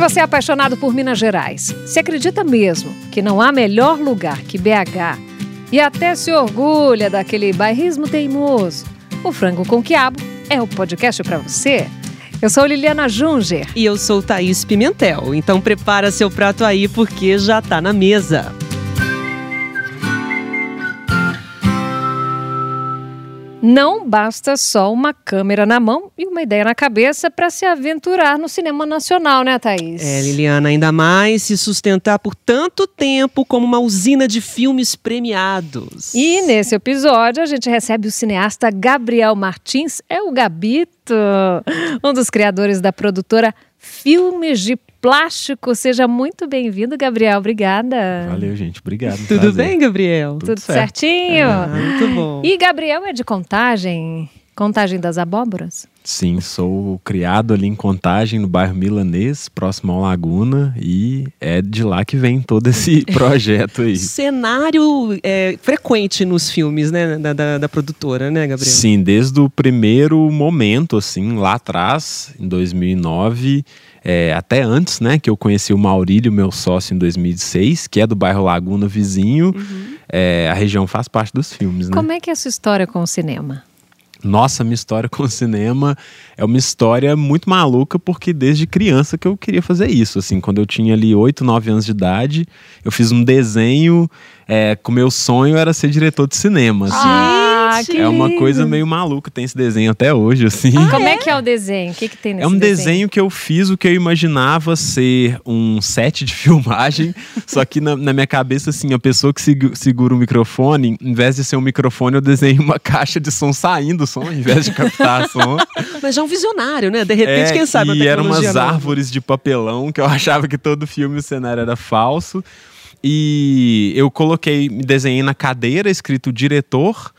você é apaixonado por Minas Gerais, se acredita mesmo que não há melhor lugar que BH e até se orgulha daquele bairrismo teimoso, o Frango com Quiabo é o podcast para você. Eu sou Liliana Junger. E eu sou Thaís Pimentel. Então prepara seu prato aí porque já tá na mesa. Não basta só uma câmera na mão e uma ideia na cabeça para se aventurar no cinema nacional, né, Thaís? É, Liliana, ainda mais se sustentar por tanto tempo como uma usina de filmes premiados. E nesse episódio a gente recebe o cineasta Gabriel Martins, é o Gabito, um dos criadores da produtora Filmes de Plástico. Seja muito bem-vindo, Gabriel. Obrigada. Valeu, gente. Obrigado. Tudo prazer. bem, Gabriel? Tudo, Tudo certinho? Ah, muito bom. E Gabriel é de Contagem? Contagem das Abóboras? Sim, sou criado ali em Contagem, no bairro Milanês, próximo ao Laguna, e é de lá que vem todo esse projeto aí. Cenário é, frequente nos filmes, né, da, da, da, produtora, né, Gabriel? Sim, desde o primeiro momento, assim, lá atrás, em 2009, é, até antes, né, que eu conheci o Maurílio, meu sócio, em 2006, que é do bairro Laguna vizinho. Uhum. É, a região faz parte dos filmes, né? Como é que é a sua história com o cinema? Nossa, minha história com o cinema é uma história muito maluca, porque desde criança que eu queria fazer isso. Assim, quando eu tinha ali 8, 9 anos de idade, eu fiz um desenho é, com meu sonho era ser diretor de cinema. Assim. Ah, que é uma coisa meio maluca, tem esse desenho até hoje, assim. Ah, Como é? é que é o desenho? O que, que tem nesse É um desenho? desenho que eu fiz o que eu imaginava ser um set de filmagem, só que na, na, minha cabeça, assim, a pessoa que segura o microfone, em vez de ser um microfone, eu desenho uma caixa de som saindo som, ao invés de captar som. Mas já é um visionário, né? De repente, é, quem sabe E eram umas nova. árvores de papelão que eu achava que todo filme o cenário era falso. E eu coloquei, me desenhei na cadeira escrito diretor.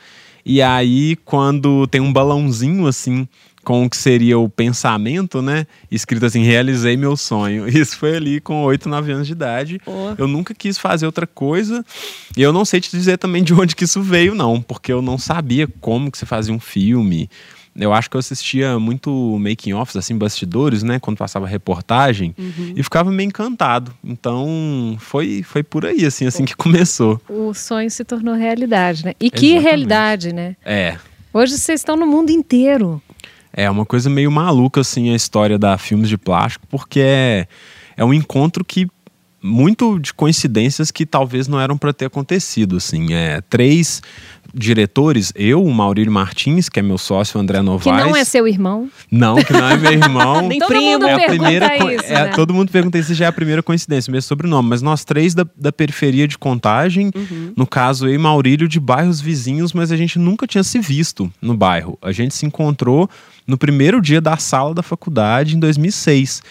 E aí, quando tem um balãozinho assim, com o que seria o pensamento, né? Escrito assim, realizei meu sonho. Isso foi ali com 8, 9 anos de idade. Oh. Eu nunca quis fazer outra coisa. E eu não sei te dizer também de onde que isso veio, não. Porque eu não sabia como que se fazia um filme. Eu acho que eu assistia muito making offs, assim, bastidores, né? Quando passava reportagem. Uhum. E ficava meio encantado. Então, foi, foi por aí, assim, assim que começou. O sonho se tornou realidade, né? E que Exatamente. realidade, né? É. Hoje vocês estão no mundo inteiro. É uma coisa meio maluca, assim, a história da Filmes de Plástico, porque é, é um encontro que muito de coincidências que talvez não eram para ter acontecido, assim. É, três diretores, eu, o Maurílio Martins, que é meu sócio, o André Novaes. Que não é seu irmão. Não, que não é meu irmão. Nem todo primo. Mundo é a primeira isso, é, né? Todo mundo pergunta se já é a primeira coincidência, mesmo sobrenome. Mas nós três da, da periferia de contagem, Uhum. no caso eu e Maurílio, de bairros vizinhos, mas a gente nunca tinha se visto no bairro. A gente se encontrou no primeiro dia da sala da faculdade, em 2006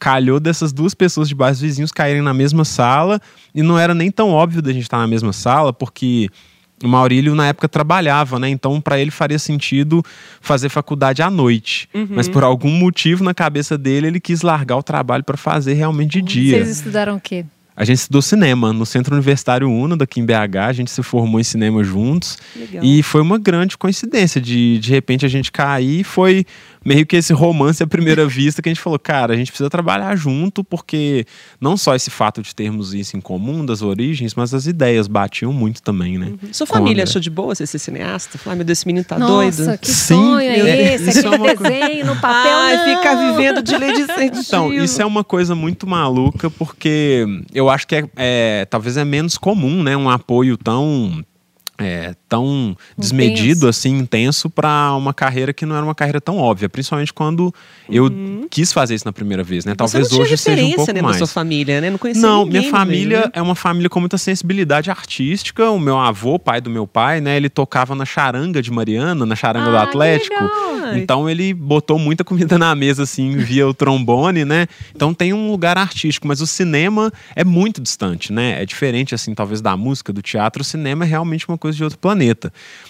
calhou dessas duas pessoas de bairros vizinhos caírem na mesma sala e não era nem tão óbvio da gente estar na mesma sala, porque o Maurílio na época trabalhava, né? Então para ele faria sentido fazer faculdade à noite. Uhum. Mas por algum motivo na cabeça dele ele quis largar o trabalho para fazer realmente de dia. Vocês estudaram o quê? A gente estudou cinema no Centro Universitário Uno, daqui em BH. A gente se formou em cinema juntos. Legal. E foi uma grande coincidência de, de repente, a gente cair. Foi meio que esse romance à primeira vista que a gente falou, cara, a gente precisa trabalhar junto, porque não só esse fato de termos isso em comum, das origens, mas as ideias batiam muito também, né? Sua Com o família achou de boa você ser cineasta? Falar, meu Deus, esse menino tá Nossa, doido. que Sim, sonho é é, esse? isso é uma coisa- desenho no papel, Ai, não. ficar vivendo de lei de incentivo. Então, isso é uma coisa muito maluca, porque eu acho que é, é- talvez é menos comum, né? Um apoio tão. é, tão desmedido, assim, intenso para uma carreira que não era uma carreira tão óbvia, principalmente quando eu quis fazer isso na primeira vez, né? Talvez hoje seja um pouco né, mais. sua família, né? Não conhecia Não, ninguém minha família né? é uma família com muita sensibilidade artística. O meu avô, pai do meu pai, né, ele tocava na charanga de Mariana, na charanga do Ah, Atlético. que legal. Então ele botou muita comida na mesa assim via o trombone, né? Então tem um lugar artístico, mas o cinema é muito distante, né? É diferente assim, talvez da música, do teatro, o cinema é realmente uma coisa de outro planeta.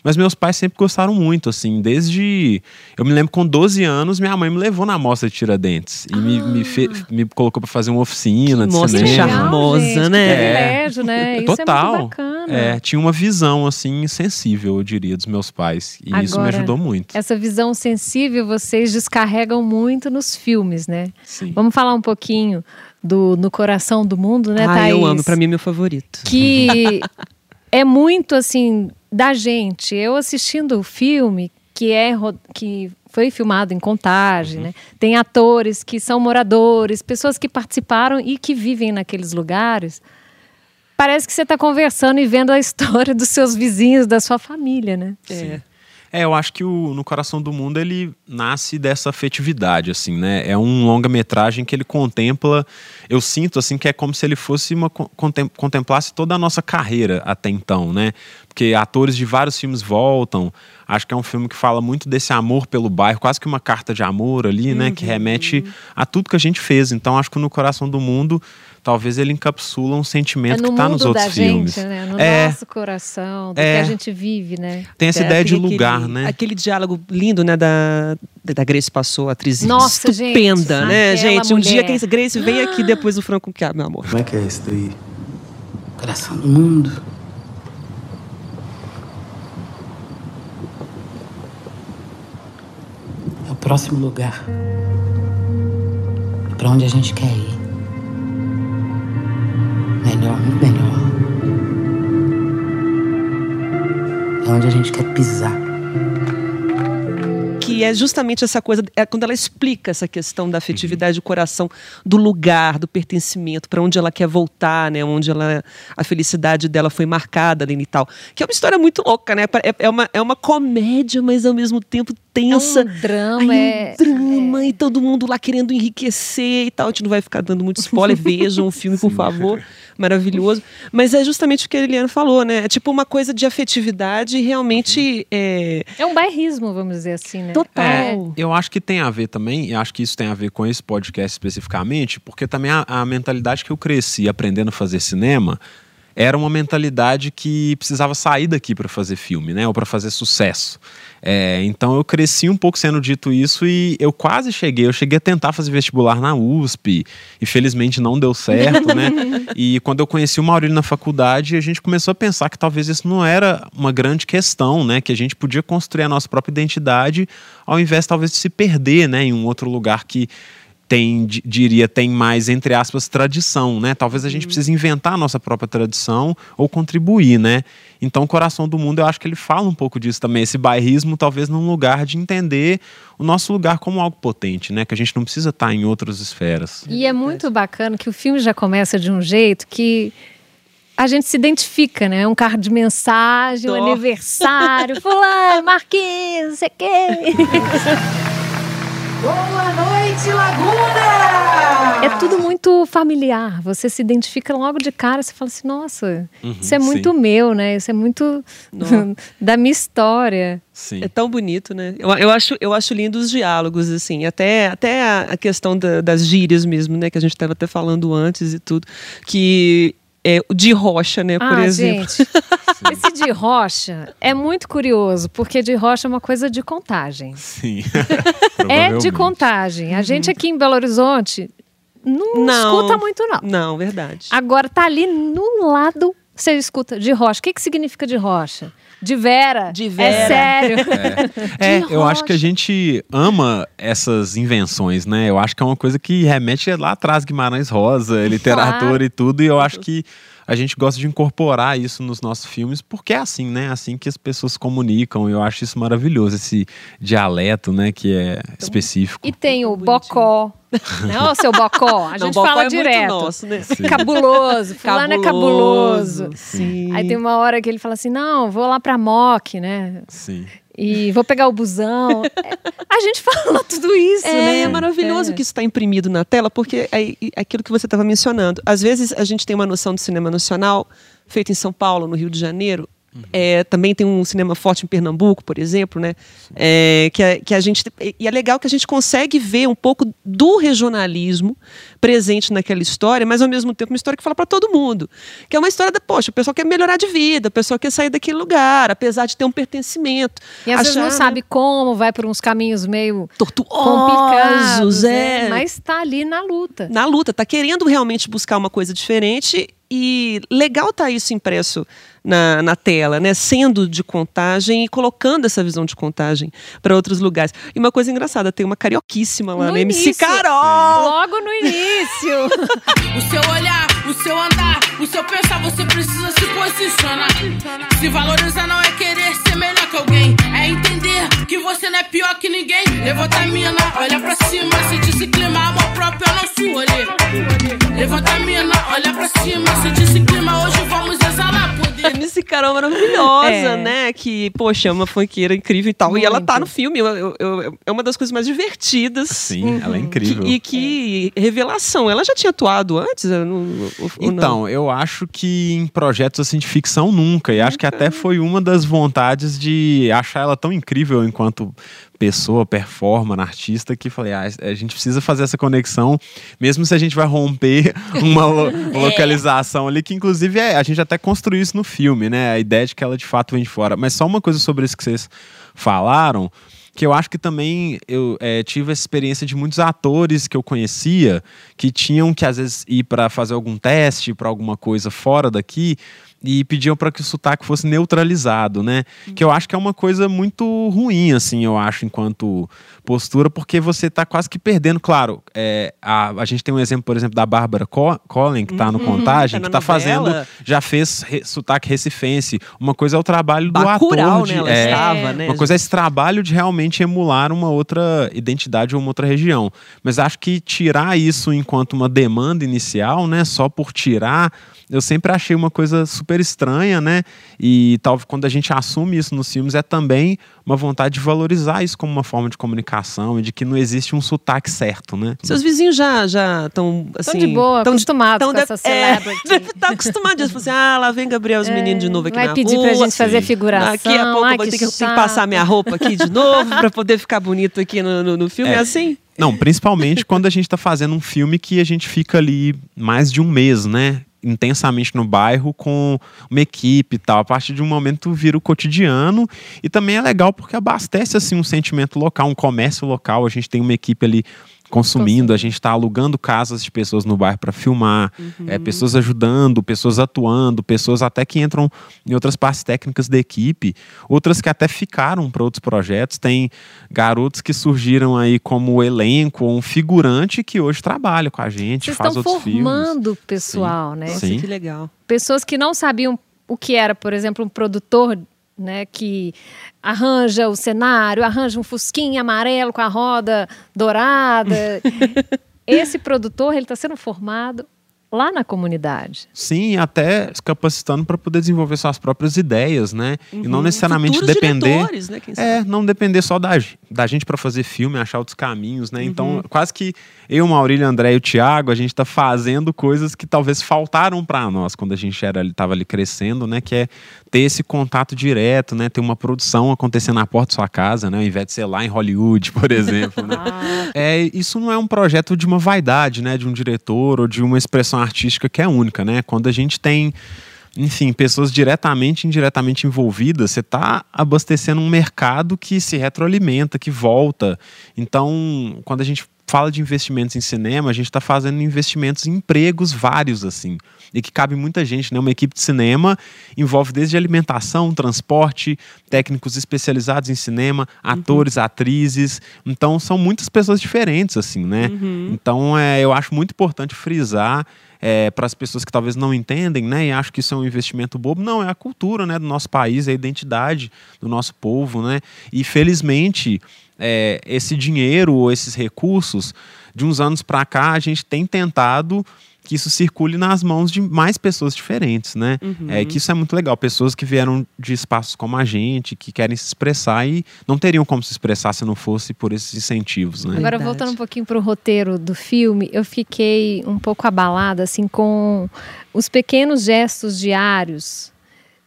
Mas meus pais sempre gostaram muito, assim, desde eu me lembro com 12 anos, minha mãe me levou na mostra de Tiradentes e me, me, fe- me colocou para fazer uma oficina Que de mostra cinema. charmosa, gente, né? Que privilégio, né? Isso é Total. muito bacana. É, tinha uma visão, assim, sensível, eu diria, dos meus pais. E isso me Agora, ajudou muito. Essa visão sensível vocês descarregam muito nos filmes, né? Sim. Vamos falar um pouquinho do No Coração do Mundo, né, ah, Thaís? eu amo, pra mim é meu favorito. Que é muito, assim, da gente. Eu assistindo o filme, que é que foi filmado em contagem, Uhum. né? Tem atores que são moradores, pessoas que participaram e que vivem naqueles lugares. Parece que você está conversando e vendo a história dos seus vizinhos, da sua família, né? É. É, eu acho que o No Coração do Mundo ele nasce dessa afetividade, assim, né? É um longa-metragem que ele contempla. Eu sinto, assim, que é como se ele fosse uma. co- contem- contemplasse toda a nossa carreira até então, né? Porque atores de vários filmes voltam. Acho que é um filme que fala muito desse amor pelo bairro, quase que uma carta de amor ali, né? Que remete a tudo que a gente fez. Então, acho que o No Coração do Mundo, talvez ele encapsula um É sentimento no que tá nos outros da filmes. gente, né? No É. nosso coração, do É. que a gente vive, né? Tem essa É, ideia de aquele- lugar, né? Aquele diálogo lindo, né, da, da Grace passou, a atriz Nossa, gente, estupenda, né, aquela gente? Um dia mulher. que a Grace vem aqui depois do Franco Quiabo, meu amor. Como é que é isso daí? Coração do mundo. É o próximo lugar. Pra onde a gente quer ir. Melhor, muito melhor. É onde a gente quer pisar. que é justamente essa coisa, é quando ela explica essa questão da afetividade do coração, do lugar, do pertencimento, para onde ela quer voltar, né? Onde ela, a felicidade dela foi marcada e tal. Que é uma história muito louca, né? É, é uma, é uma comédia, mas ao mesmo tempo tensa. É um drama, Aí, é- um drama e todo mundo lá querendo enriquecer e tal. A gente não vai ficar dando muito spoiler. Vejam o filme, por favor. Maravilhoso. Mas é justamente o que a Eliana falou, né? É tipo uma coisa de afetividade e realmente é, É um bairrismo, vamos dizer assim, né? total. É, eu acho que tem a ver também, e acho que isso tem a ver com esse podcast especificamente, porque também a, a mentalidade que eu cresci aprendendo a fazer cinema era uma mentalidade que precisava sair daqui para fazer filme, né? Ou para fazer sucesso. É, então eu cresci um pouco sendo dito isso e eu quase cheguei. Eu cheguei a tentar fazer vestibular na USP e felizmente não deu certo, né? e quando eu conheci o Maurílio na faculdade, a gente começou a pensar que talvez isso não era uma grande questão, né? Que a gente podia construir a nossa própria identidade ao invés talvez de se perder, né? Em um outro lugar que tem, di- diria, tem mais, entre aspas, tradição, né? Talvez a gente precise inventar a nossa própria tradição ou contribuir, né? Então, o Coração do Mundo, eu acho que ele fala um pouco disso também, esse bairrismo, talvez num lugar de entender o nosso lugar como algo potente, né? Que a gente não precisa estar em outras esferas. E é muito bacana que o filme já começa de um jeito que a gente se identifica, né? Um carro de mensagem, um Dó. aniversário, fulano, Marquinhos, não sei o quê. Boa noite, Laguna! É tudo muito familiar. Você se identifica logo de cara, você fala assim, nossa, isso é muito sim. meu, né? Isso é muito da minha história. Sim. É tão bonito, né? Eu, eu, acho, eu acho lindo os diálogos, assim, até, até a, a questão da- das gírias mesmo, né? Que a gente estava até falando antes e tudo. Que é o de rocha, né, por ah, exemplo. gente, esse de rocha é muito curioso, porque de rocha é uma coisa de contagem. Sim. É de contagem. A gente aqui em Belo Horizonte não, Não. escuta muito, não. Não, verdade. Agora tá ali no lado, você escuta de rocha. O que, que significa de rocha? De Vera. De É Vera. sério. É, De eu acho que a gente ama essas invenções, né? Eu acho que é uma coisa que remete lá atrás, Guimarães Rosa, literatura Claro. e tudo, e eu acho que a gente gosta de incorporar isso nos nossos filmes, porque é assim, né? Assim que as pessoas comunicam, eu acho isso maravilhoso, esse dialeto, né, que é específico. E tem o bocó. Não, o seu bocó. A Não, gente Bocó fala é muito direto. nosso, né? Cabuloso. Fulano é cabuloso. Sim. Aí tem uma hora que ele fala assim: não, vou lá pra MOC, né? Sim. E vou pegar o busão. É, a gente fala tudo isso, É, né? é maravilhoso É. que isso está imprimido na tela, porque é é aquilo que você estava mencionando. Às vezes a gente tem uma noção de cinema nacional feito em São Paulo, no Rio de Janeiro. É, também tem um cinema forte em Pernambuco, por exemplo, né? É, que, a, que a gente e é legal que a gente consegue ver um pouco do regionalismo presente naquela história, mas ao mesmo tempo uma história que fala para todo mundo, que é uma história da poxa, o pessoal quer melhorar de vida, o pessoal quer sair daquele lugar, apesar de ter um pertencimento. E às vezes não Achar, sabe como, vai por uns caminhos meio tortuosos, complicados, é. né? mas tá ali na luta. na luta, tá querendo realmente buscar uma coisa diferente e legal tá isso impresso na, na tela, né? Sendo de contagem e colocando essa visão de contagem para outros lugares. E uma coisa engraçada, tem uma carioquíssima lá No na MC início. Carol! Logo no início. O seu olhar, o seu andar, o seu pensar, você precisa se posicionar. Se valorizar não é querer ser melhor que alguém, é entender que você não é pior que ninguém. Levanta a mina, olha pra cima, sente esse clima, amor próprio é o nosso rolê. Levanta a mina, olha pra cima, sente esse clima, hoje vamos exalar poder. MC Carol maravilhosa, É. né? Que, poxa, é uma funkeira incrível e tal. E ela tá Muito. no filme. eu- eu- eu- é uma das coisas mais divertidas. Sim, ela é Que- incrível. e que revelação. Ela já tinha atuado antes? Não? Então, eu acho que em projetos assim de ficção nunca. E acho que até foi uma das vontades de achar ela tão incrível enquanto pessoa, performer, artista, que falei, ah, a gente precisa fazer essa conexão, mesmo se a gente vai romper uma lo- localização ali, que inclusive é, a gente até construiu isso no filme, né? A ideia de que ela de fato vem de fora. Mas só uma coisa sobre isso que vocês falaram que eu acho que também eu eh, tive essa experiência de muitos atores que eu conhecia que tinham que às vezes ir para fazer algum teste para alguma coisa fora daqui e pediam para que o sotaque fosse neutralizado, né? Que eu acho que é uma coisa muito ruim, assim, eu acho, enquanto postura, porque você tá quase que perdendo. Claro, é, a, a gente tem um exemplo, por exemplo, da Bárbara Co Collin, que tá no Contagem, tá que na tá fazendo, já fez re- sotaque recifense. Uma coisa é o trabalho do ator. De, né? É, estava, né? uma coisa é esse trabalho de realmente emular uma outra identidade ou uma outra região. Mas acho que tirar isso enquanto uma demanda inicial, né? Só por tirar, eu sempre achei uma coisa super estranha, né? E talvez quando a gente assume isso nos filmes é também uma vontade de valorizar isso como uma forma de comunicação e de que não existe um sotaque certo, né? Seus vizinhos já já estão assim. de boa, tão acostumados tão com essa celebrity. É, deve estar acostumado. Tipo assim, ah, lá vem Gabriel, os meninos de novo aqui vai na pedir rua. pra gente fazer figuração. Daqui a pouco Ai, eu vou ter que, passar minha roupa aqui de novo pra poder ficar bonito aqui no, no, no filme. É, É. assim? Não, principalmente quando a gente tá fazendo um filme que a gente fica ali mais de um mês, né? Intensamente no bairro com uma equipe e tal. A partir de um momento vira o cotidiano. E também é legal porque abastece assim um sentimento local, um comércio local. A gente tem uma equipe ali consumindo, a gente está alugando casas de pessoas no bairro para filmar, é, pessoas ajudando, pessoas atuando, pessoas até que entram em outras partes técnicas da equipe, outras que até ficaram para outros projetos. Tem garotos que surgiram aí como elenco ou um figurante que hoje trabalha com a gente, Vocês faz estão outros filmes. formando o pessoal, né? Nossa, Sim. que legal. Pessoas que não sabiam o que era, por exemplo, um produtor né, que arranja o cenário, arranja um fusquinha amarelo com a roda dourada. Esse produtor ele está sendo formado lá na comunidade. Sim, até se capacitando para poder desenvolver suas próprias ideias, né? E não necessariamente Futuros depender. né, quem É, não depender só da, da gente para fazer filme, achar outros caminhos, né? Uhum. Então, quase que eu, Maurílio, André e o Thiago, a gente tá fazendo coisas que talvez faltaram para nós quando a gente era ali, tava ali crescendo, né? Que é ter esse contato direto, né? Ter uma produção acontecendo na porta da sua casa, né? Ao invés de ser lá em Hollywood, por exemplo, né? É, isso não é um projeto de uma vaidade, né? De um diretor ou de uma expressão artística que é única, né? Quando a gente tem, enfim, pessoas diretamente e indiretamente envolvidas, você está abastecendo um mercado que se retroalimenta, que volta. Então, quando a gente fala de investimentos em cinema, a gente está fazendo investimentos em empregos vários, assim. E que cabe muita gente, né? Uma equipe de cinema envolve desde alimentação, transporte, técnicos especializados em cinema, atores, atrizes. Então, são muitas pessoas diferentes, assim, né? Então, é, eu acho muito importante frisar para as pessoas que talvez não entendem, né, e acham que isso é um investimento bobo, não, é a cultura, né, do nosso país, é a identidade do nosso povo, né, e felizmente é, esse dinheiro ou esses recursos, de uns anos para cá, a gente tem tentado que isso circule nas mãos de mais pessoas diferentes, né? É, que isso é muito legal. Pessoas que vieram de espaços como a gente, que querem se expressar e não teriam como se expressar se não fosse por esses incentivos, né? Agora, Verdade. voltando um pouquinho para o roteiro do filme, eu fiquei um pouco abalada assim, com os pequenos gestos diários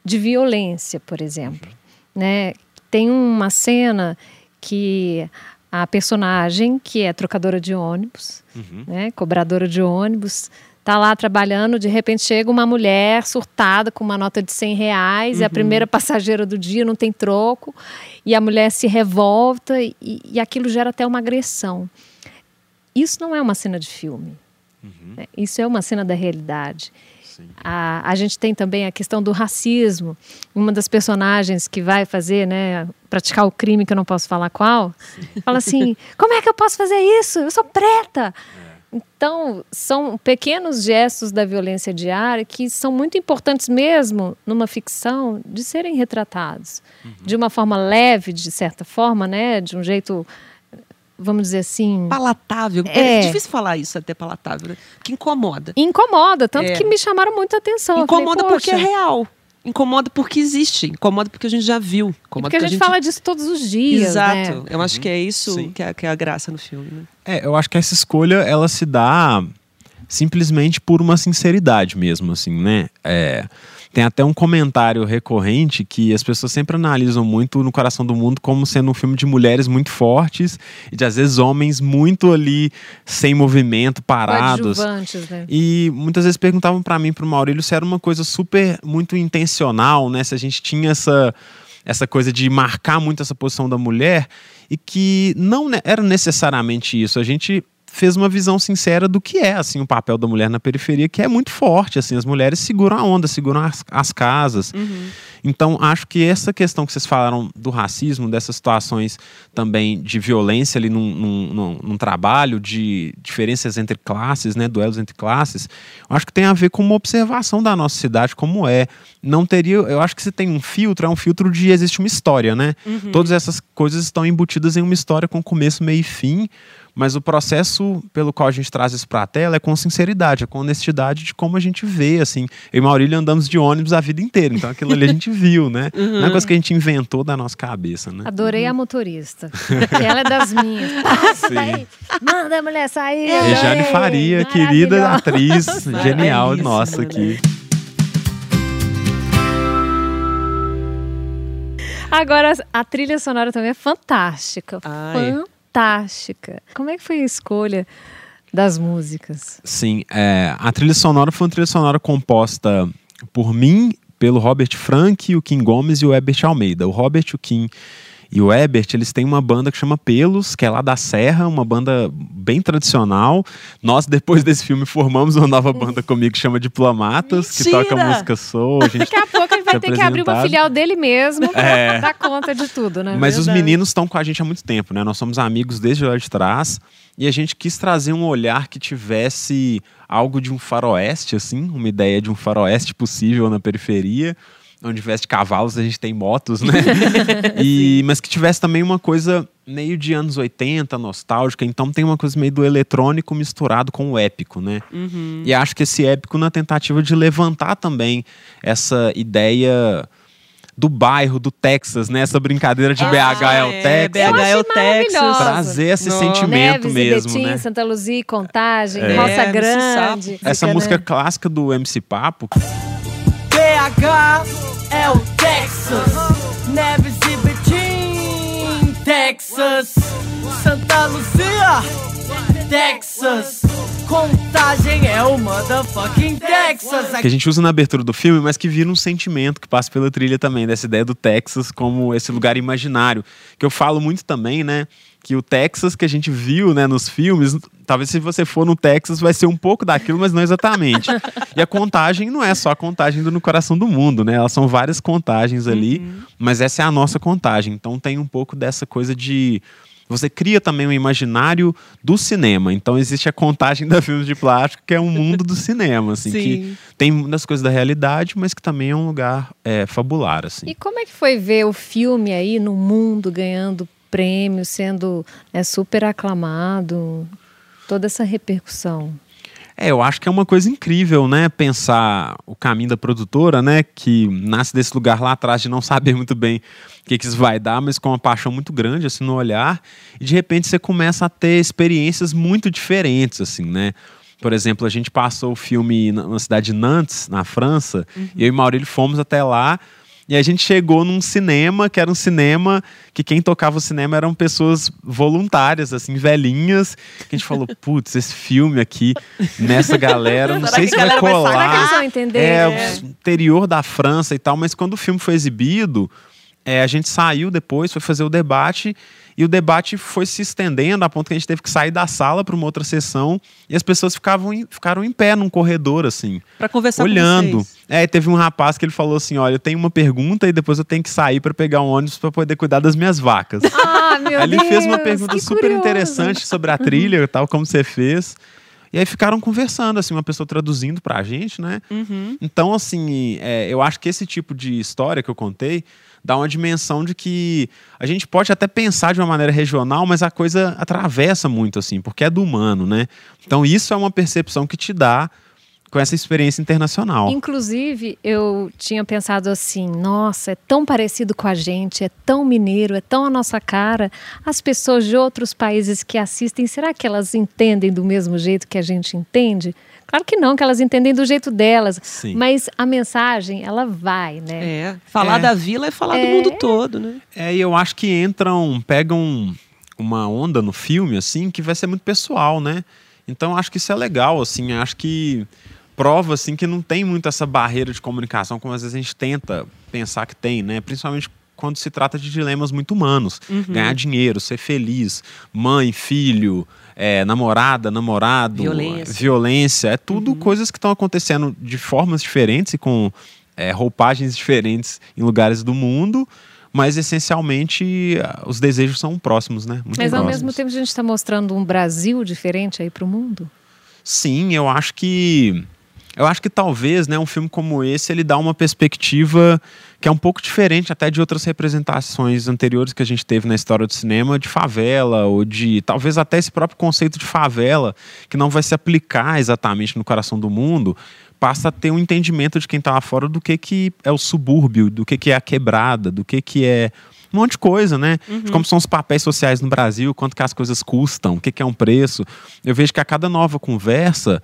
de violência, por exemplo. Né? Tem uma cena que a personagem, que é trocadora de ônibus, né, cobradora de ônibus, tá lá trabalhando, de repente chega uma mulher surtada com uma nota de 100 reais, é a primeira passageira do dia, não tem troco, e a mulher se revolta e, e aquilo gera até uma agressão. Isso não é uma cena de filme. né? Isso é uma cena da realidade. A, a gente tem também a questão do racismo. Uma das personagens que vai fazer, né, praticar o crime, que eu não posso falar qual, fala assim: como é que eu posso fazer isso? Eu sou preta. Então, são pequenos gestos da violência diária que são muito importantes mesmo numa ficção de serem retratados de uma forma leve, de certa forma, né, de um jeito vamos dizer assim, Palatável. É. É, difícil falar isso até palatável, né? Que incomoda. incomoda, tanto É. que me chamaram muita atenção. Eu falei, Incomoda porque é real. Incomoda porque existe. Incomoda porque a gente já viu. e Incomoda porque a gente, fala disso todos os dias, Exato. né? Eu acho que é isso que é, que é a graça no filme. Né? É, eu acho que essa escolha ela se dá simplesmente por uma sinceridade mesmo, assim, né? É, tem até um comentário recorrente que as pessoas sempre analisam muito no Coração do Mundo como sendo um filme de mulheres muito fortes e de às vezes homens muito ali sem movimento, parados. Né? E muitas vezes perguntavam pra mim, pro Maurílio, se era uma coisa super, muito intencional, né? Se a gente tinha essa, essa coisa de marcar muito essa posição da mulher e que não ne- era necessariamente isso. A gente fez uma visão sincera do que é, assim, o papel da mulher na periferia, que é muito forte, assim. As mulheres seguram a onda, seguram as, as casas. Então, acho que essa questão que vocês falaram do racismo, dessas situações também de violência ali num, num- num- num trabalho, de diferenças entre classes, né, duelos entre classes, acho que tem a ver com uma observação da nossa cidade como é. Não teria, eu acho que se tem um filtro, é um filtro de existe uma história, né? Todas essas coisas estão embutidas em uma história com começo, meio e fim. Mas o processo pelo qual a gente traz isso para a tela é com sinceridade, é com honestidade de como a gente vê, assim. Eu e Maurílio andamos de ônibus a vida inteira, então aquilo ali a gente viu, né? Não é coisa que a gente inventou da nossa cabeça, né? Adorei a motorista. ela é das minhas. Passa Sim. daí. Manda a mulher sair. Rejane adorei. Faria, querida atriz, genial, nossa aqui. Agora, a trilha sonora também é fantástica. Ah, é. Fantástica. Como é que foi a escolha das músicas? Sim, é, a trilha sonora foi uma trilha sonora composta por mim, pelo Robert Frank, o Kim Gomes e o Herbert Almeida. O Robert, o Kim e o Herbert, eles têm uma banda que chama Pelos, que é lá da Serra, uma banda bem tradicional. Nós, depois desse filme, formamos uma nova banda comigo que chama Diplomatas, que Mentira! toca música soul. A gente Daqui a pouco vai ter que abrir uma filial dele mesmo pra É. dar conta de tudo, né? Mas os Verdade. meninos estão com a gente há muito tempo, né? Nós somos amigos desde lá de trás. E a gente quis trazer um olhar que tivesse algo de um faroeste, assim, uma ideia de um faroeste possível na periferia. Onde tivesse cavalos, a gente tem motos, né? e, mas que tivesse também uma coisa meio de anos 80, nostálgica. Então tem uma coisa meio do eletrônico misturado com o épico, né? E acho que esse épico na tentativa de levantar também essa ideia do bairro, do Texas, né? Essa brincadeira de Ah, BH é o é, Texas. BH é o Texas. Trazer esse Nossa. sentimento Neves mesmo, e Betim, né? Santa Luzia, Contagem, É. Roça É, Grande. Essa Fica, música né? clássica do MC Papo, BH é o Texas, Neves e Betim, Texas, Santa Lucia, Texas, Contagem é o motherfucking Texas. que a gente usa na abertura do filme, mas que vira um sentimento que passa pela trilha também, dessa ideia do Texas como esse lugar imaginário. Que eu falo muito também, né? Que o Texas que a gente viu né, nos filmes, talvez se você for no Texas vai ser um pouco daquilo, mas não exatamente. e a contagem não é só a contagem do No Coração do Mundo, né? Elas são várias contagens ali, mas essa é a nossa contagem. Então tem um pouco dessa coisa de. Você cria também um imaginário do cinema. Então existe a contagem da filmes de plástico, que é um mundo do cinema, assim, que Sim. tem muitas coisas da realidade, mas que também é um lugar é, fabular, assim. E como é que foi ver o filme aí no mundo ganhando prêmio, sendo né, super aclamado, toda essa repercussão? É, eu acho que é uma coisa incrível, né? Pensar o caminho da produtora, né? Que nasce desse lugar lá atrás de não saber muito bem o que, que isso vai dar, mas com uma paixão muito grande, assim, no olhar. E de repente você começa a ter experiências muito diferentes, assim, né? Por exemplo, a gente passou o filme na, na cidade de Nantes, na França, e eu e Maurílio fomos até lá. E a gente chegou num cinema, que era um cinema que quem tocava o cinema eram pessoas voluntárias, assim, velhinhas. Que a gente falou, putz, esse filme aqui, nessa galera, não Será sei se vai vai colar. vão entender? É, É. o interior da França e tal, mas quando o filme foi exibido, é, a gente saiu depois, foi fazer o debate e o debate foi se estendendo a ponto que a gente teve que sair da sala para uma outra sessão e as pessoas ficavam em, ficaram em pé num corredor assim, Pra conversar olhando. com vocês. É, e teve um rapaz que ele falou assim, olha, eu tenho uma pergunta e depois eu tenho que sair para pegar um ônibus para poder cuidar das minhas vacas. Ah, meu ele Deus, fez uma pergunta super curioso. interessante sobre a trilha e tal, como você fez. E aí ficaram conversando, assim, uma pessoa traduzindo pra gente, né? Uhum. Então, assim, é, eu acho que esse tipo de história que eu contei dá uma dimensão de que a gente pode até pensar de uma maneira regional, mas a coisa atravessa muito, assim, porque é do humano, né? Então, isso é uma percepção que te dá com essa experiência internacional. Inclusive, eu tinha pensado assim: nossa, é tão parecido com a gente, é tão mineiro, é tão a nossa cara. As pessoas de outros países que assistem, será que elas entendem do mesmo jeito que a gente entende? Claro que não, que elas entendem do jeito delas. Sim. Mas a mensagem, ela vai, né? É, falar É. da vila é falar do mundo todo, né? É, e eu acho que entram, pegam uma onda no filme, assim, que vai ser muito pessoal, né? Então eu acho que isso é legal, assim, acho que prova, assim, que não tem muito essa barreira de comunicação como às vezes a gente tenta pensar que tem, né? Principalmente quando se trata de dilemas muito humanos. Ganhar dinheiro, ser feliz, mãe, filho, é, namorada, namorado, Violência. violência, é tudo coisas que estão acontecendo de formas diferentes e com é, roupagens diferentes em lugares do mundo, mas essencialmente ah, os desejos são próximos, né? Muito Mas ao próximos. mesmo tempo a gente está mostrando um Brasil diferente aí para o mundo. Sim, eu acho que eu acho que talvez, né, um filme como esse ele dá uma perspectiva que é um pouco diferente até de outras representações anteriores que a gente teve na história do cinema de favela ou de talvez até esse próprio conceito de favela que não vai se aplicar exatamente no coração do mundo, passa a ter um entendimento de quem está lá fora do que que é o subúrbio, do que que é a quebrada, do que que é um monte de coisa, né? De como são os papéis sociais no Brasil, quanto que as coisas custam, o que, que é um preço. Eu vejo que a cada nova conversa,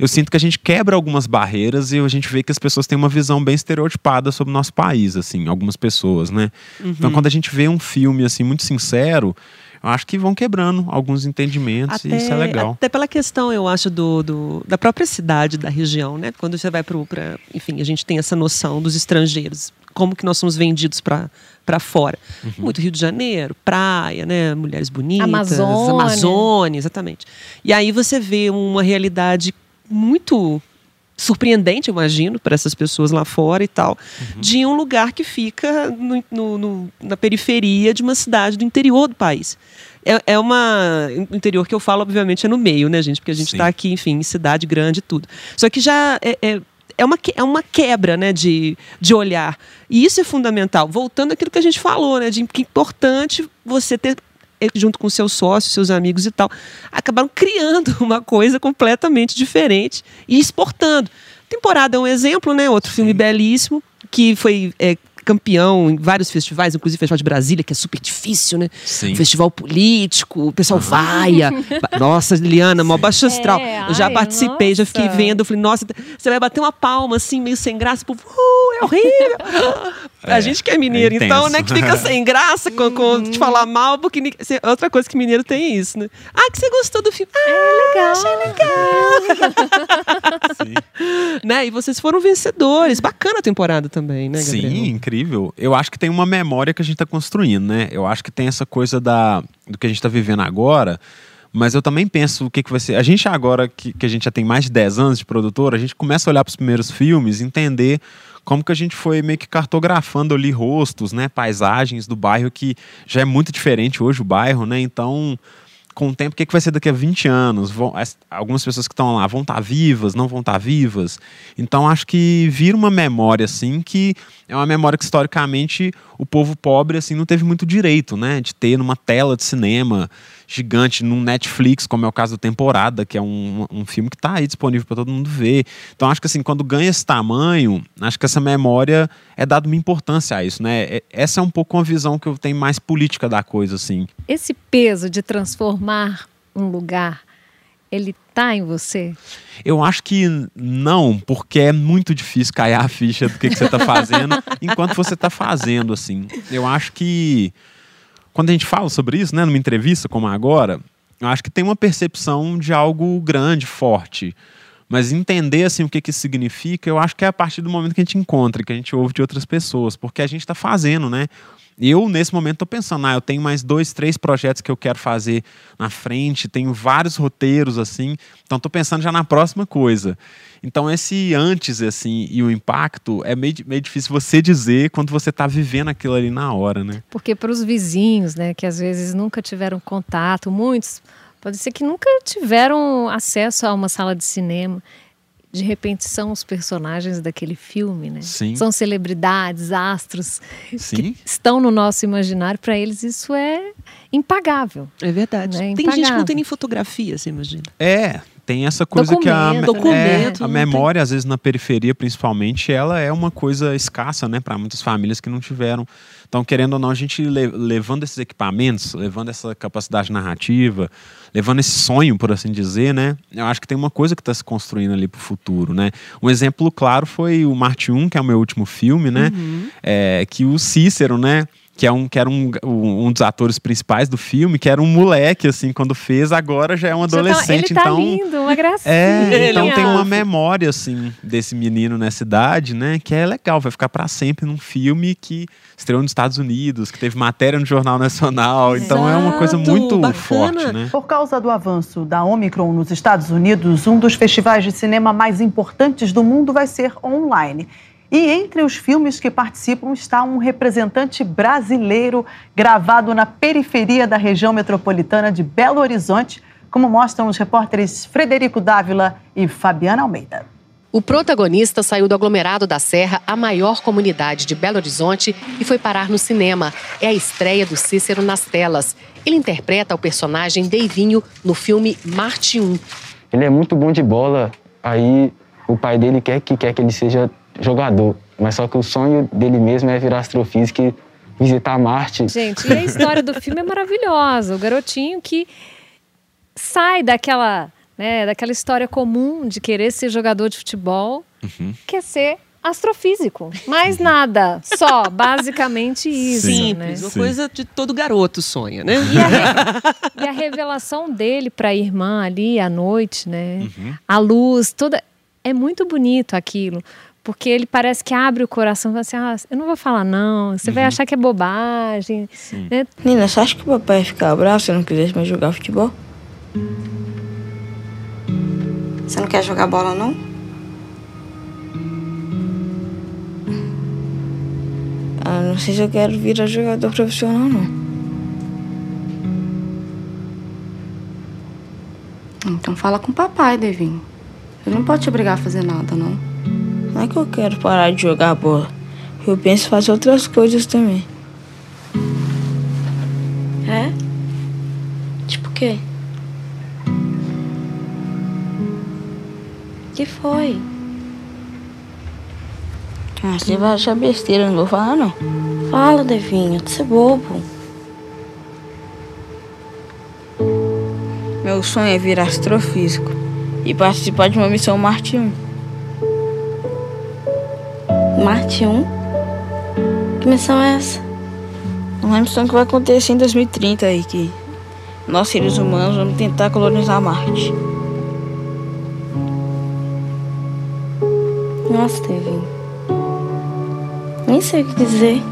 eu sinto que a gente quebra algumas barreiras e a gente vê que as pessoas têm uma visão bem estereotipada sobre o nosso país, assim, algumas pessoas, né? Então, quando a gente vê um filme, assim, muito sincero, eu acho que vão quebrando alguns entendimentos e isso é legal. Até pela questão, eu acho, do, do- da própria cidade, da região, né? Quando você vai para. Enfim, a gente tem essa noção dos estrangeiros, como que nós somos vendidos para fora. Uhum. Muito Rio de Janeiro, praia, né? Mulheres bonitas, Amazônia. Amazônia, exatamente. E aí você vê uma realidade muito surpreendente, eu imagino, para essas pessoas lá fora e tal, Uhum. de um lugar que fica no- no- no- na periferia de uma cidade do interior do país. É, é uma. O interior que eu falo, obviamente, é no meio, né, gente? Porque a gente está aqui, enfim, em cidade grande e tudo. Só que já é, é, é uma, é uma quebra, né, de, de olhar. E isso é fundamental. Voltando àquilo que a gente falou, né, de que é importante você ter junto com seus sócios, seus amigos e tal, acabaram criando uma coisa completamente diferente e exportando. Temporada é um exemplo, né? Outro filme belíssimo que foi é, campeão em vários festivais, inclusive o Festival de Brasília, que é super difícil, né? Sim. Festival político, o pessoal vaia. Ba- Nossa, Liliana, mó baixo astral. É, eu já ai, participei, já fiquei nossa. vendo. Eu falei, nossa, você vai bater uma palma assim, meio sem graça, o povo, uh, é horrível. a É, gente que é mineiro, é então, né, que fica sem graça com, com te falar mal, porque outra coisa que mineiro tem isso, né? Ah, que você gostou do filme. Ah, Legal. achei legal. Sim. né? E vocês foram vencedores. Bacana a temporada também, né, Gabriel? Sim, incrível. Eu acho que tem uma memória que a gente está construindo, né? Eu acho que tem essa coisa da, do que a gente está vivendo agora. Mas eu também penso o que, que vai ser. A gente agora, que, que a gente já tem mais de 10 anos de produtor, a gente começa a olhar para os primeiros filmes entender como que a gente foi meio que cartografando ali rostos, né? Paisagens do bairro que já é muito diferente hoje o bairro, né? Então, com o tempo, o que, que vai ser daqui a 20 anos? Vão, as- algumas pessoas que estão lá vão estar vivas, não vão estar vivas. Então, acho que vira uma memória, assim, que é uma memória que, historicamente, o povo pobre, assim, não teve muito direito, né? De ter numa tela de cinema gigante, num Netflix, como é o caso do Temporada, que é um, um filme que está aí disponível para todo mundo ver. Então, acho que, assim, quando ganha esse tamanho, acho que essa memória é dada uma importância a isso, né? É- Essa é um pouco uma visão que eu tenho mais política da coisa, assim. Esse peso de transformar um lugar, ele tá em você? Eu acho que não, porque é muito difícil cair a ficha do que, que você está fazendo enquanto você está fazendo, assim. Eu acho que quando a gente fala sobre isso, né, numa entrevista como agora, eu acho que tem uma percepção de algo grande, forte. Mas entender assim o que, que isso significa, eu acho que é a partir do momento que a gente encontra, que a gente ouve de outras pessoas, porque a gente está fazendo, né? Eu, nesse momento, tô pensando, ah, eu tenho mais dois, três projetos que eu quero fazer na frente, tenho vários roteiros, assim, então tô pensando já na próxima coisa. Então, esse antes, assim, e o impacto é meio, meio difícil você dizer quando você tá vivendo aquilo ali na hora, né? Porque para os vizinhos, né, que às vezes nunca tiveram contato, muitos, pode ser que nunca tiveram acesso a uma sala de cinema. De repente são os personagens daquele filme, né? Sim. São celebridades, astros Sim. que estão no nosso imaginário. Para eles isso é impagável. É verdade. Né? Tem gente que não Impagável. tem nem fotografia, você imagina. É, tem essa coisa que a, Documento, Documento, é, a memória, às vezes na periferia principalmente, ela é uma coisa escassa, né, para muitas famílias que não tiveram. Então, querendo ou não, a gente le- levando esses equipamentos, levando essa capacidade narrativa, levando esse sonho, por assim dizer, né, eu acho que tem uma coisa que está se construindo ali para o futuro, né. Um exemplo claro foi o Marte 1, que é o meu último filme, né, é, que o Cícero, né, que, é um, que era um, um dos atores principais do filme, que era um moleque, assim, quando fez, agora já é um tá- adolescente, ele tá então... lindo, uma gracinha. É, então tem uma memória, assim, desse menino nessa idade, né? Que é legal, vai ficar pra sempre num filme que estreou nos Estados Unidos, que teve matéria no Jornal Nacional. Então é uma coisa Exato, muito bacana. forte, né? Por causa do avanço da Omicron nos Estados Unidos, um dos festivais de cinema mais importantes do mundo vai ser online. E entre os filmes que participam está um representante brasileiro gravado na periferia da região metropolitana de Belo Horizonte, como mostram os repórteres Frederico Dávila e Fabiana Almeida. O protagonista saiu do aglomerado da Serra, a maior comunidade de Belo Horizonte, e foi parar no cinema. É a estreia do Cícero nas telas. Ele interpreta o personagem Deivinho no filme Marte 1. Ele é muito bom de bola, aí o pai dele quer que quer que ele seja jogador, mas só que o sonho dele mesmo é virar astrofísica e visitar Marte. Gente, e a história do filme é maravilhosa. O garotinho que sai daquela, né, daquela história comum de querer ser jogador de futebol, quer ser astrofísico. Mais nada, só basicamente isso. Simples, né? uma Sim. coisa de todo garoto sonha, né? E a, re- e a revelação dele para a irmã ali à noite, né? A luz, toda. É muito bonito aquilo. Porque ele parece que abre o coração e fala assim: ah, eu não vou falar, não. Você vai achar que é bobagem. né? Nina, você acha que o papai ia ficar bravo se eu não quisesse mais jogar futebol? Você não quer jogar bola, não? Ah, não sei se eu quero virar jogador profissional, não. Então fala com o papai, Devinho. Ele não pode te obrigar a fazer nada, não. Não é que eu quero parar de jogar bola. Eu penso em fazer outras coisas também. É? Tipo o quê? que foi? Ah, você vai achar besteira, não vou falar, não. Fala, Devinho, você é bobo. Meu sonho é virar astrofísico e participar de uma missão Marte 1. Marte 1? Que missão é essa? Uma missão que vai acontecer em 2030 aí, que nós seres humanos vamos tentar colonizar Marte. Nossa, Devinho. Nem sei o que dizer.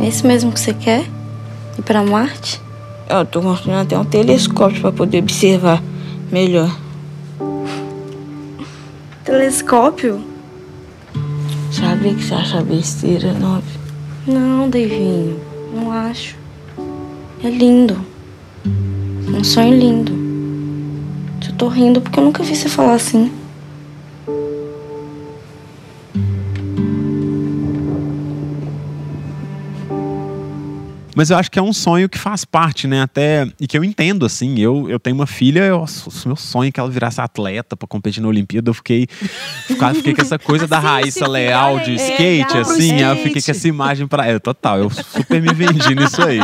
É isso mesmo que você quer? Ir pra Marte? Eu tô construindo até um telescópio para poder observar melhor. Telescópio? Sabia que você acha besteira, não? Não, Devinho. Não acho. É lindo. Um sonho lindo. Eu tô rindo porque eu nunca vi você falar assim. Mas eu acho que é um sonho que faz parte, né? Até. E que eu entendo, assim. Eu, eu tenho uma filha, eu, o meu sonho é que ela virasse atleta pra competir na Olimpíada. Eu fiquei. fiquei com essa coisa da Assim, Raíssa esse Leal de é, skate, é, assim. aí Eu fiquei com skate. essa imagem pra. É, total, eu super me vendi nisso aí.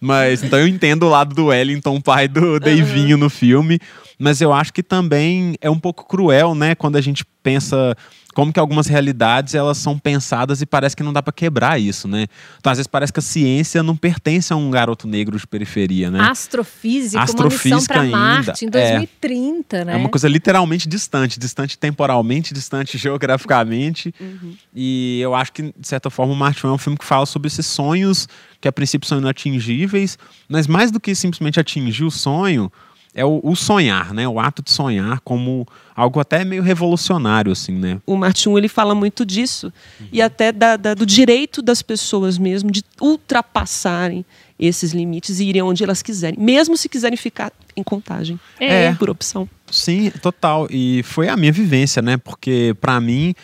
Mas então eu entendo o lado do Wellington, pai do Davinho no filme. Mas eu acho que também é um pouco cruel, né? Quando a gente pensa como que algumas realidades elas são pensadas e parece que não dá para quebrar isso, né? Então, às vezes parece que a ciência não pertence a um garoto negro de periferia, né? Astrofísica, Astrofísica uma missão para ainda, Marte em é. 2030, né? É uma coisa literalmente distante, distante temporalmente, distante geograficamente. Uhum. E eu acho que, de certa forma, o Marte 1 é um filme que fala sobre esses sonhos que a princípio são inatingíveis, mas mais do que simplesmente atingir o sonho, é o, o sonhar, né? O ato de sonhar como algo até meio revolucionário, assim, né? O Marte 1 ele fala muito disso e até da- da- do direito das pessoas mesmo de ultrapassarem esses limites e irem onde elas quiserem, mesmo se quiserem ficar em contagem, É. por opção. Sim, total. E foi a minha vivência, né? Porque pra mim,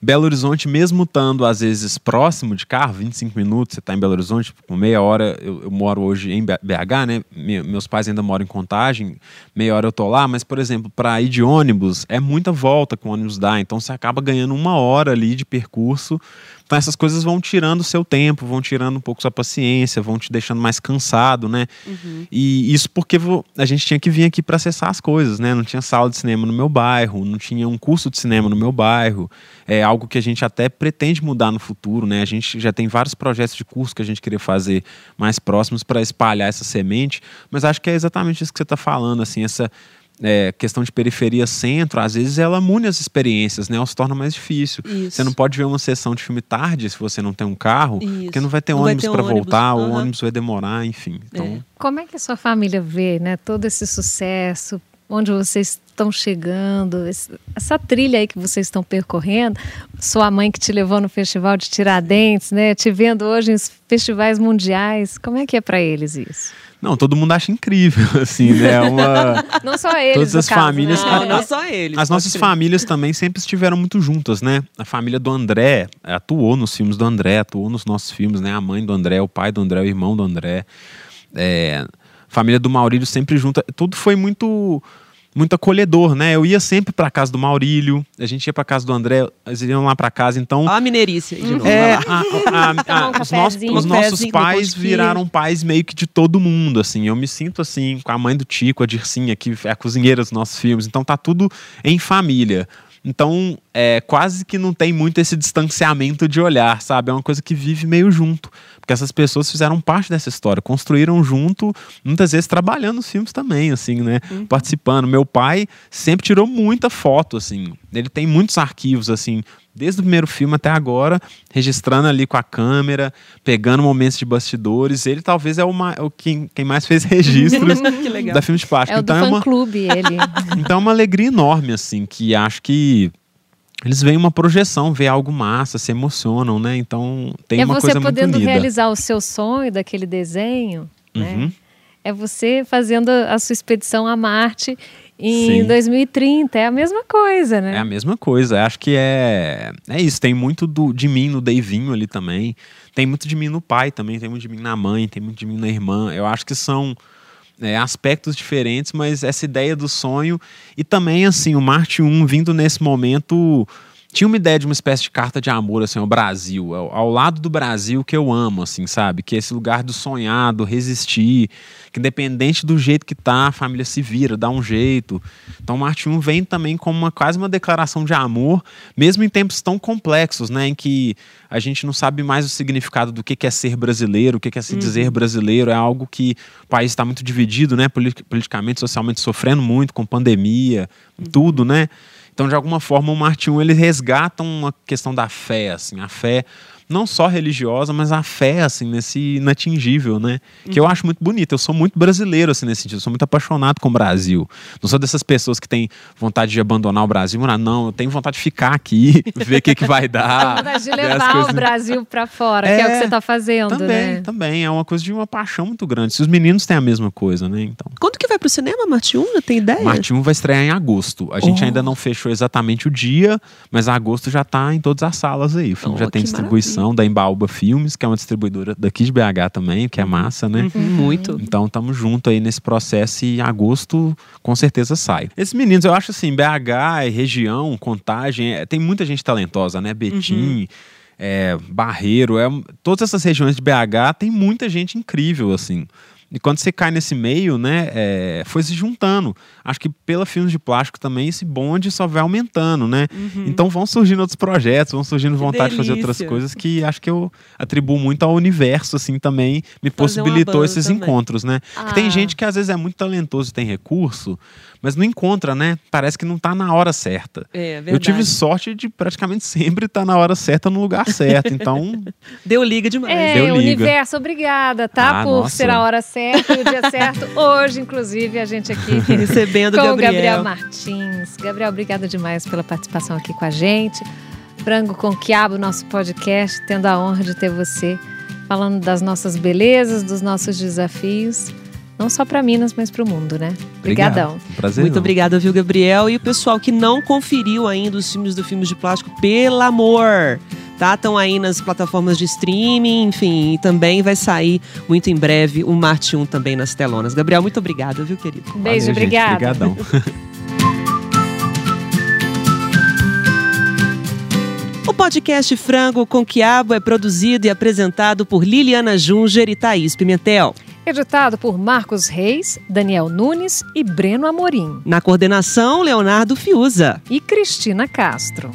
Belo Horizonte, mesmo estando às vezes próximo de carro, 25 minutos, você tá em Belo Horizonte, com meia hora, eu, eu moro hoje em BH, né? Me- meus pais ainda moram em Contagem, meia hora eu tô lá, mas, por exemplo, para ir de ônibus, é muita volta que o ônibus dá, então você acaba ganhando uma hora ali de percurso. Então essas coisas vão tirando o seu tempo, vão tirando um pouco sua paciência, vão te deixando mais cansado, né? E isso porque a gente tinha que vir aqui para acessar as coisas, né? Não tinha sala de cinema no meu bairro, não tinha um curso de cinema no meu bairro. É algo que a gente até pretende mudar no futuro, né? A gente já tem vários projetos de curso que a gente queria fazer mais próximos para espalhar essa semente, mas acho que é exatamente isso que você está falando, assim, essa é, questão de periferia centro, às vezes ela mune as experiências, né? Ela se torna mais difícil. Isso. Você não pode ver uma sessão de filme tarde se você não tem um carro, Isso. porque não vai ter Não ônibus para voltar, ou o ônibus vai demorar, enfim. Então, Como é que a sua família vê, né? Todo esse sucesso, onde vocês estão chegando, essa trilha aí que vocês estão percorrendo, sua mãe que te levou no festival de Tiradentes, né? Te vendo hoje em festivais mundiais, como é que é para eles isso? Não, todo mundo acha incrível, assim, né? Uma, Não só eles, Todas as caso, famílias- né? Não, não só eles. As nossas crer. famílias também sempre estiveram muito juntas, né? A família do André atuou nos filmes do André, atuou nos nossos filmes, né? A mãe do André, o pai do André, o irmão do André. É, a família do Maurílio sempre junta. Tudo foi muito muito acolhedor, né? Eu ia sempre para casa do Maurílio, a gente ia para casa do André, eles iam lá para casa, então Ó a mineirice de novo. é, a- a- a- os, nossos, os nossos pais viraram pais meio que de todo mundo, assim. Eu me sinto assim, com a mãe do Tico, a Dircinha, que é a cozinheira dos nossos filmes. Então tá tudo em família. Então, é, quase que não tem muito esse distanciamento de olhar, sabe? É uma coisa que vive meio junto. Porque essas pessoas fizeram parte dessa história, construíram junto, muitas vezes trabalhando nos filmes também, assim, né? Participando. Meu pai sempre tirou muita foto, assim. Ele tem muitos arquivos, assim, desde o primeiro filme até agora, registrando ali com a câmera, pegando momentos de bastidores. Ele talvez é o, ma- o quem, quem mais fez registros Que legal. da filme de plástico. É o do então é uma, fã-clube, ele. então é uma alegria enorme, assim, que acho que eles veem uma projeção, vê algo massa, se emocionam, né? Então tem é uma você coisa muito podendo unida. realizar o seu sonho daquele desenho, né? Uhum. É você fazendo a sua expedição a Marte em Sim. 2030. É a mesma coisa, né? É a mesma coisa. Acho que é, é isso. Tem muito do, de mim no Deivinho ali também. Tem muito de mim no pai também. Tem muito de mim na mãe. Tem muito de mim na irmã. Eu acho que são é, aspectos diferentes, mas essa ideia do sonho. E também, assim, o Marte 1 vindo nesse momento. Tinha uma ideia de uma espécie de carta de amor, assim, ao Brasil, ao, ao lado do Brasil que eu amo, assim, sabe? Que é esse lugar do sonhar, do resistir, que independente do jeito que tá, a família se vira, dá um jeito. Então, o Marte 1 vem também como uma, quase uma declaração de amor, mesmo em tempos tão complexos, né? Em que a gente não sabe mais o significado do que que é ser brasileiro, o que que é se dizer brasileiro. É algo que o país está muito dividido, né? poli- Politicamente, socialmente, sofrendo muito com pandemia, tudo, né? Então, de alguma forma, o Marte 1 ele resgata uma questão da fé, assim, a fé não só religiosa, mas a fé, assim, nesse inatingível, né? Que eu acho muito bonito. Eu sou muito brasileiro, assim, nesse sentido. Eu sou muito apaixonado com o Brasil. Não sou dessas pessoas que têm vontade de abandonar o Brasil. Não, não eu tenho vontade de ficar aqui, ver o que, que vai dar. Vontade de levar coisas- o Brasil para fora, que é o que É, você está fazendo, Também, né? também. É uma coisa de uma paixão muito grande. Se os meninos têm a mesma coisa, né? Então. Quando que vai pro cinema, Marte 1? Já tem ideia? Marte 1 vai estrear em agosto. A gente Oh. ainda não fechou exatamente o dia, mas agosto já tá em todas as salas aí. O filme Oh, já tem distribuição da Embaúba Filmes, que é uma distribuidora daqui de BH também, que é massa, né? Muito. Então estamos junto aí nesse processo e em agosto com certeza sai. Esses meninos, eu acho assim, BH, região, Contagem, é, tem muita gente talentosa, né? Betim, é, Barreiro, é, todas essas regiões de BH tem muita gente incrível, assim. E quando você cai nesse meio, né, é, foi se juntando. Acho que pela Filmes de Plástico também esse bonde só vai aumentando, né? Uhum. Então vão surgindo outros projetos, vão surgindo Que vontade de fazer outras delícia. coisas que acho que eu atribuo muito ao universo, assim, também me Fazer possibilitou esses também. encontros, né? Porque Ah. tem gente que às vezes é muito talentoso e tem recurso, mas não encontra, né? Parece que não tá na hora certa. É, verdade. Eu tive sorte de praticamente sempre estar na hora certa no lugar certo. Então, Deu liga demais. É, Deu liga. universo, obrigada, tá? Ah, por nossa. ser a hora certa e o dia certo. Hoje, inclusive, a gente aqui Recebendo com Gabriel Gabriel. Martins. Gabriel, obrigada demais pela participação aqui com a gente. Frango com Quiabo, nosso podcast, tendo a honra de ter você falando das nossas belezas, dos nossos desafios, não só para Minas, mas para o mundo, né? Obrigadão. obrigado. Um prazer. Muito obrigada, viu, Gabriel? E o pessoal que não conferiu ainda os filmes do Filmes de Plástico, pelo amor! Tá? Estão aí nas plataformas de streaming, enfim, e também vai sair muito em breve o Marte 1 também nas telonas. Gabriel, muito obrigada, viu, querido? Um beijo, Valeu, obrigada. Obrigadão. O podcast Frango com Quiabo é produzido e apresentado por Liliana Junger e Thaís Pimentel. Editado por Marcos Reis, Daniel Nunes e Breno Amorim. Na coordenação, Leonardo Fiuza. E Cristina Castro.